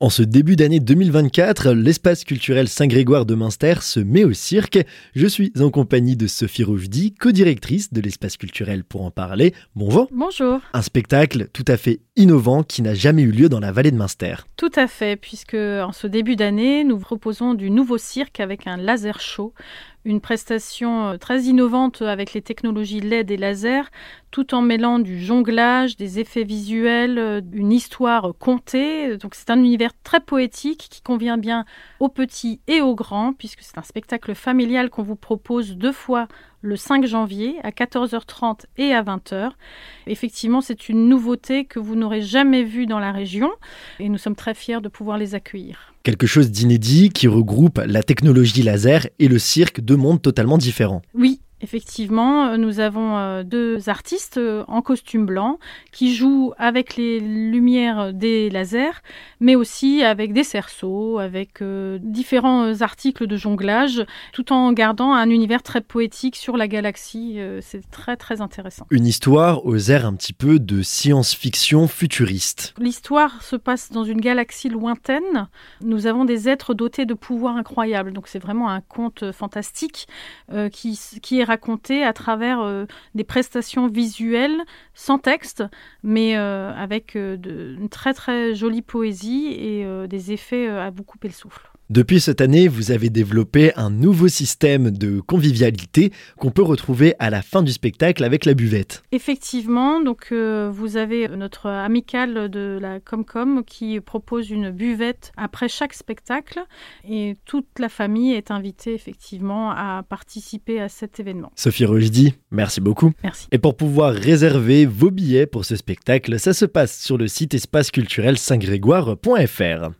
En ce début d'année 2024, l'espace culturel Saint-Grégoire de Münster se met au cirque. Je suis en compagnie de Sophie Roujdi, co-directrice de l'espace culturel pour en parler. Bonjour. Bonjour. Un spectacle tout à fait innovant qui n'a jamais eu lieu dans la vallée de Münster. Tout à fait, puisque en ce début d'année, nous proposons du nouveau cirque avec un laser show, une prestation euh, très innovante avec les technologies LED et laser, tout en mêlant du jonglage, des effets visuels, euh, une histoire contée. Donc c'est un univers très poétique qui convient bien aux petits et aux grands, puisque c'est un spectacle familial qu'on vous propose deux fois le 5 janvier à 14h30 et à 20h. Effectivement, c'est une nouveauté que vous n'aurez jamais vue dans la région et nous sommes très fiers de pouvoir les accueillir. Quelque chose d'inédit qui regroupe la technologie laser et le cirque, deux mondes totalement différents. Oui, Effectivement, euh, nous avons euh, deux artistes euh, en costume blanc qui jouent avec les lumières des lasers, mais aussi avec des cerceaux, avec différents articles de jonglage, tout en gardant un univers très poétique sur la galaxie. C'est très très intéressant. Une histoire aux airs un petit peu de science-fiction futuriste. L'histoire se passe dans une galaxie lointaine. Nous avons des êtres dotés de pouvoirs incroyables, donc c'est vraiment un conte fantastique qui, qui est raconté à travers euh, des prestations visuelles sans texte, mais euh, avec euh, une très très jolie poésie et des effets à vous couper le souffle. Depuis cette année, vous avez développé un nouveau système de convivialité qu'on peut retrouver à la fin du spectacle avec la buvette. Effectivement, donc euh, vous avez notre amicale de la Comcom qui propose une buvette après chaque spectacle et toute la famille est invitée effectivement à participer à cet événement. Sophie Rochdy, merci beaucoup. Merci. Et pour pouvoir réserver vos billets pour ce spectacle, ça se passe sur le site espaceculturel saint-grégoire.fr.